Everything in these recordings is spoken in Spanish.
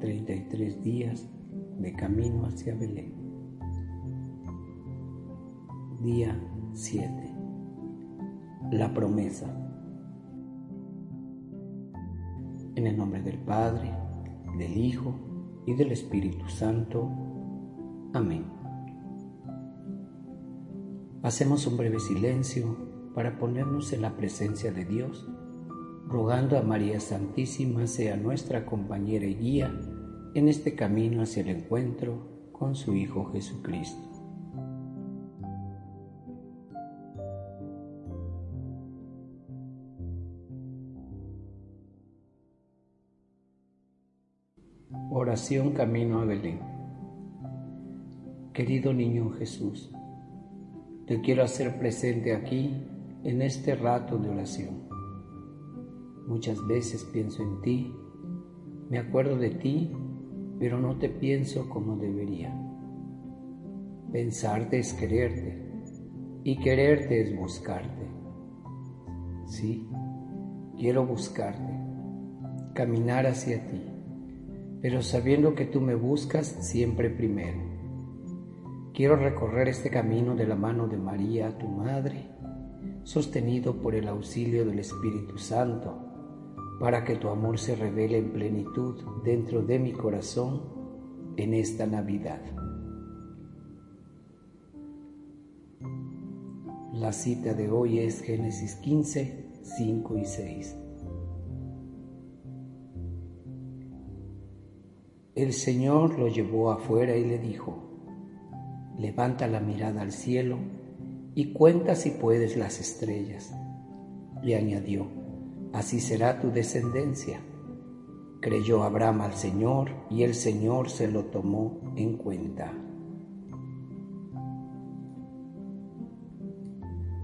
33 días de camino hacia Belén. Día 7. La promesa. En el nombre del Padre, del Hijo y del Espíritu Santo. Amén. Hacemos un breve silencio para ponernos en la presencia de Dios, rogando a María Santísima sea nuestra compañera y guía en este camino hacia el encuentro con su Hijo Jesucristo. Oración Camino a Belén. Querido niño Jesús, te quiero hacer presente aquí en este rato de oración. Muchas veces pienso en ti, me acuerdo de ti pero no te pienso como debería. Pensarte es quererte y quererte es buscarte. Sí, quiero buscarte, caminar hacia ti, pero sabiendo que tú me buscas siempre primero. Quiero recorrer este camino de la mano de María, tu Madre, sostenido por el auxilio del Espíritu Santo para que tu amor se revele en plenitud dentro de mi corazón en esta Navidad. La cita de hoy es Génesis 15, 5 y 6. El Señor lo llevó afuera y le dijo, levanta la mirada al cielo y cuenta si puedes las estrellas. Le añadió, así será tu descendencia. Creyó Abraham al Señor y el Señor se lo tomó en cuenta.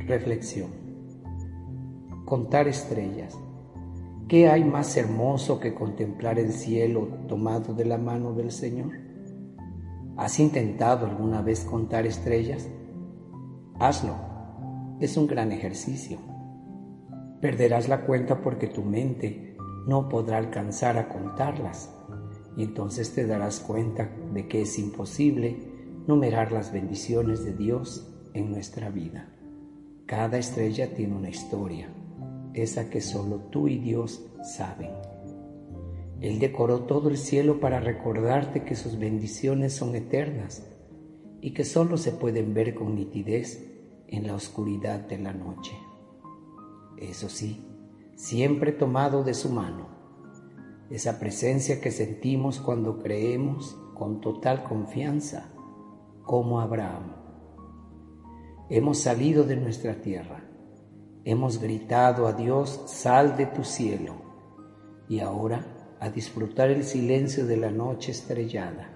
Reflexión. Contar estrellas. ¿Qué hay más hermoso que contemplar el cielo tomado de la mano del Señor? ¿Has intentado alguna vez contar estrellas? Hazlo. Es un gran ejercicio. Perderás la cuenta porque tu mente no podrá alcanzar a contarlas y entonces te darás cuenta de que es imposible numerar las bendiciones de Dios en nuestra vida. Cada estrella tiene una historia, esa que solo tú y Dios saben. Él decoró todo el cielo para recordarte que sus bendiciones son eternas y que solo se pueden ver con nitidez en la oscuridad de la noche eso sí, siempre tomado de su mano, esa presencia que sentimos cuando creemos con total confianza, como Abraham. Hemos salido de nuestra tierra, hemos gritado a Dios, sal de tu cielo, y ahora a disfrutar el silencio de la noche estrellada.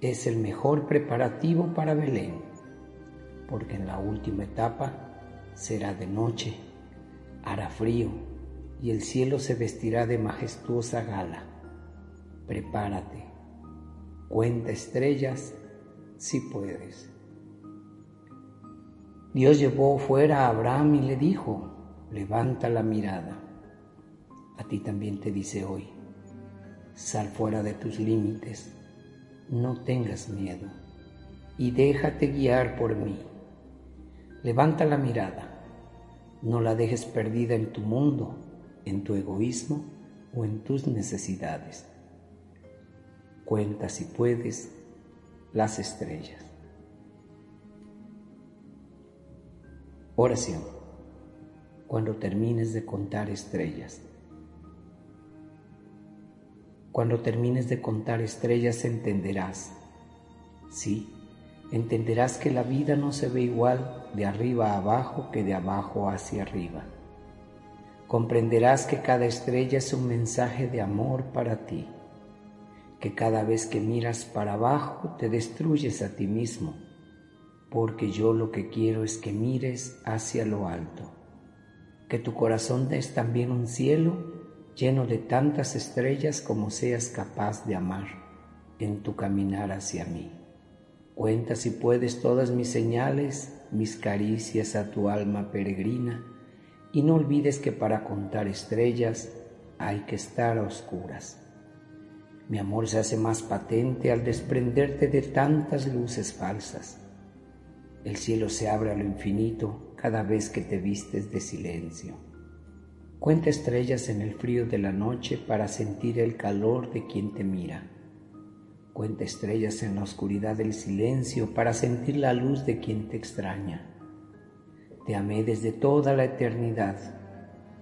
Es el mejor preparativo para Belén, porque en la última etapa será de noche hará frío y el cielo se vestirá de majestuosa gala. Prepárate, cuenta estrellas si puedes. Dios llevó fuera a Abraham y le dijo, levanta la mirada. A ti también te dice hoy, sal fuera de tus límites, no tengas miedo y déjate guiar por mí. Levanta la mirada no la dejes perdida en tu mundo, en tu egoísmo o en tus necesidades. Cuenta si puedes las estrellas. Oración. Cuando termines de contar estrellas. Cuando termines de contar estrellas entenderás. Sí, entenderás que la vida no se ve igual de arriba a abajo que de abajo hacia arriba. Comprenderás que cada estrella es un mensaje de amor para ti, que cada vez que miras para abajo te destruyes a ti mismo, porque yo lo que quiero es que mires hacia lo alto, que tu corazón es también un cielo lleno de tantas estrellas como seas capaz de amar en tu caminar hacia mí. Cuenta si puedes todas mis señales, mis caricias a tu alma peregrina, y no olvides que para contar estrellas hay que estar a oscuras. Mi amor se hace más patente al desprenderte de tantas luces falsas. El cielo se abre a lo infinito cada vez que te vistes de silencio. Cuenta estrellas en el frío de la noche para sentir el calor de quien te mira. Cuenta estrellas en la oscuridad del silencio para sentir la luz de quien te extraña. Te amé desde toda la eternidad.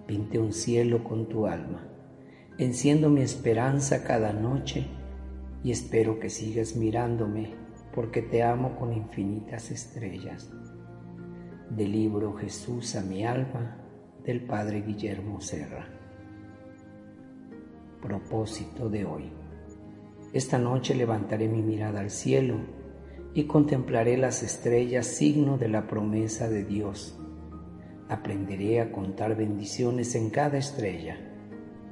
Pinte un cielo con tu alma. Enciendo mi esperanza cada noche y espero que sigas mirándome porque te amo con infinitas estrellas. Del libro Jesús a mi alma del Padre Guillermo Serra. Propósito de hoy. Esta noche levantaré mi mirada al cielo y contemplaré las estrellas, signo de la promesa de Dios. Aprenderé a contar bendiciones en cada estrella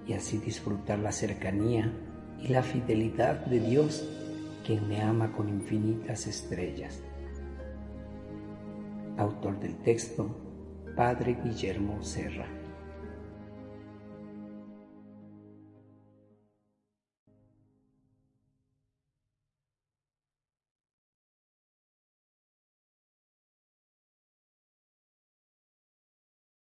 y así disfrutar la cercanía y la fidelidad de Dios, quien me ama con infinitas estrellas. Autor del texto, Padre Guillermo Serra.